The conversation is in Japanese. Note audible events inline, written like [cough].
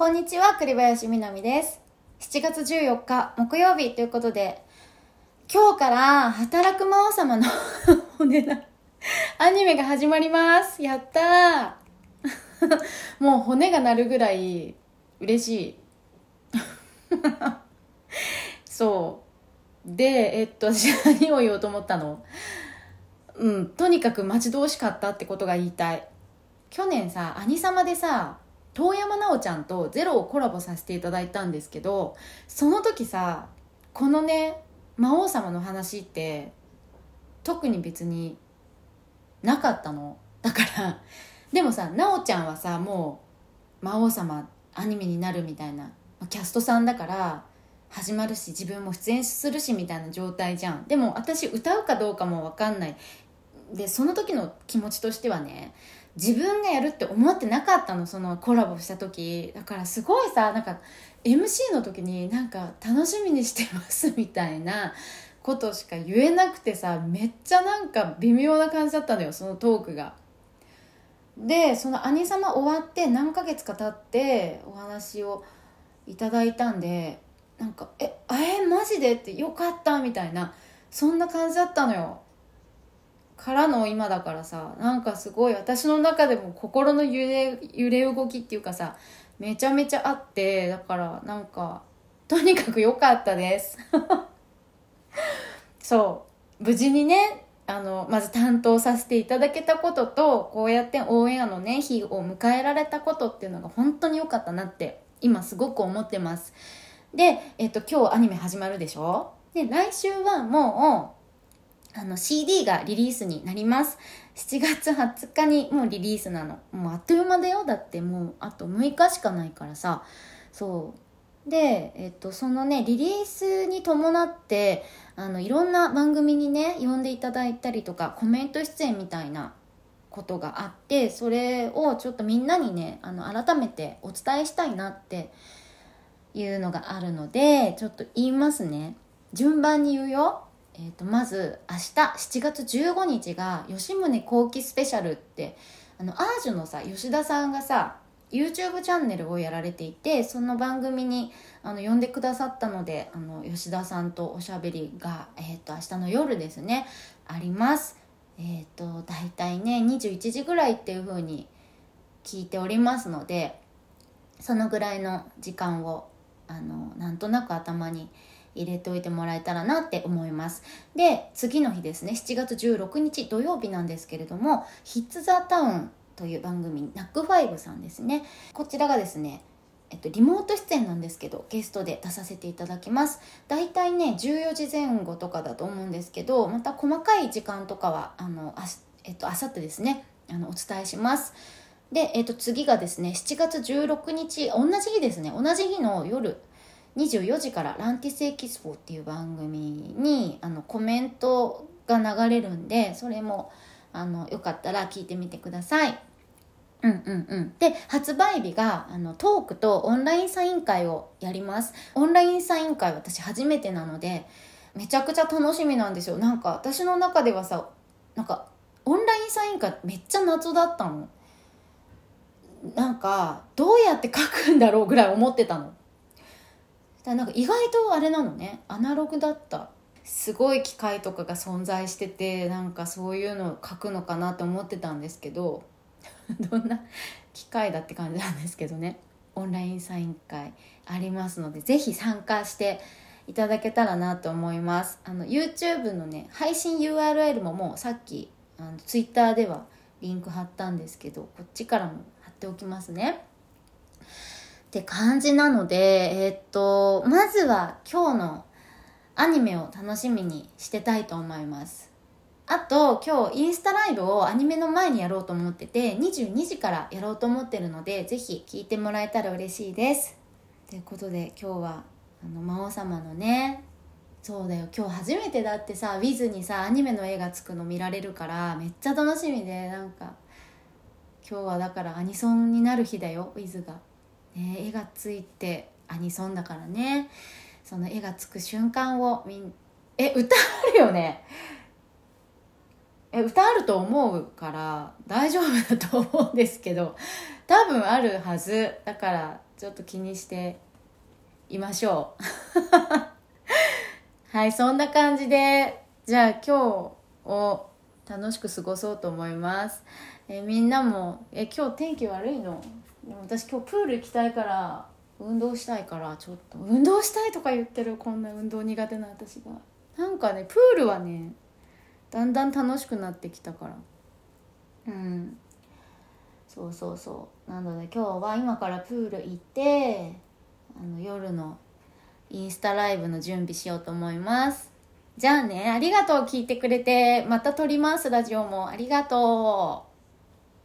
こんにちは、栗林みなみです。7月14日、木曜日ということで、今日から働く魔王様の [laughs] 骨なアニメが始まります。やったー [laughs] もう骨が鳴るぐらい嬉しい。[laughs] そう。で、えっと、私何を言おうと思ったの？うん、とにかく待ち遠しかったってことが言いたい。去年さ、アニサマでさ、遠山奈緒ちゃんとゼロをコラボさせていただいたんですけど、その時さ、このね、魔王様の話って、特に別になかったの。だから、でもさ、奈緒ちゃんはさ、もう魔王様アニメになるみたいな、キャストさんだから、始まるし自分も出演するしみたいな状態じゃんでも私歌うかどうかも分かんないでその時の気持ちとしてはね自分がやるって思ってなかったのそのコラボした時。だからすごいさなんか MC の時になんか楽しみにしてますみたいなことしか言えなくてさめっちゃなんか微妙な感じだったのよそのトークが。でその「兄様」終わって何ヶ月か経ってお話をいただいたんでなんか「ええマジで?」って「よかった」みたいなそんな感じだったのよ。からの今だからさなんかすごい私の中でも心の揺れ揺れ動きっていうかさめちゃめちゃあってだからなんかとにかく良かったです。[laughs] そう。無事にねあのまず担当させていただけたこととこうやってオンエアのね日を迎えられたことっていうのが本当に良かったなって今すごく思ってます。で、えっと、今日アニメ始まるでしょ？で来週はもうあの CD がリリースになります。7月20日にもうリリースなの。もうあっという間だよ。だってもうあと6日しかないからさ。そう。で、えっと、そのねリリースに伴ってあのいろんな番組にね呼んでいただいたりとかコメント出演みたいなことがあってそれをちょっとみんなにねあの改めてお伝えしたいなっていうのがあるのでちょっと言いますね。順番に言うよ。えー、とまず明日7月15日が吉宗後期スペシャルってあのアージュのさ吉田さんがさ YouTube チャンネルをやられていてその番組にあの呼んでくださったのであの吉田さんとおしゃべりが、えー、と明日の夜ですねあります。えっ、と大体ね21時ぐらいっていう風に聞いておりますのでそのぐらいの時間をあのなんとなく頭に入れておいてもらえたらなって思います。で次の日ですね7月16日土曜日なんですけれども「ヒッツ・ザ・タウン」という番組ナックファイブさんですね。こちらがですねえっと、リモート出演なんですけどゲストで出させていただきます。大体ね14時前後とかだと思うんですけどまた細かい時間とかはあのあ,、えっと、明後日ですねあのお伝えします。で、えっと、次がですね7月16日同じ日ですね。同じ日の夜24時から「ランティスエキスポ」っていう番組にあのコメントが流れるんでそれもあのよかったら聞いてみてください。うんうんうん。で、発売日が、あの、トークとオンラインサイン会をやります。オンラインサイン会私初めてなので、めちゃくちゃ楽しみなんですよ。なんか、私の中ではさ、なんか、オンラインサイン会めっちゃ謎だったの。なんか、どうやって書くんだろうぐらい思ってたの。なんか意外とあれなのね。アナログだった。すごい機械とかが存在してて、なんかそういうのを書くのかなって思ってたんですけど、[laughs] どんな機会だって感じなんですけどねオンラインサイン会ありますのでぜひ参加していただけたらなと思いますあの YouTube のね配信 URL ももうさっきあの Twitter ではリンク貼ったんですけどこっちからも貼っておきますねって感じなのでえーっとまずは今日のアニメを楽しみにしてたいと思います。あと今日インスタライブをアニメの前にやろうと思ってて22時からやろうと思ってるのでぜひ聞いてもらえたら嬉しいです。ということで今日はあの魔王様のねそうだよ今日初めてだってさ Wiz にさアニメの絵がつくの見られるからめっちゃ楽しみでなんか今日はだからアニソンになる日だよ Wiz が、ね、絵がついてアニソンだからね。その絵がつく瞬間をみんえ歌あるよね。え歌あると思うから大丈夫だと思うんですけど多分あるはず。だからちょっと気にしていましょう。[laughs] はいそんな感じでじゃあ今日を楽しく過ごそうと思います。えみんなもえ今日天気悪いの？でも私今日プール行きたいから運動したいからちょっと。運動したいとか言ってるこんな運動苦手な私が。なんかねプールはねだんだん楽しくなってきたから。うん。そうそうそう。なので今日は今からプール行ってあの夜のインスタライブの準備しようと思います。じゃあねありがとう聞いてくれて。また撮りますラジオも。ありがとう。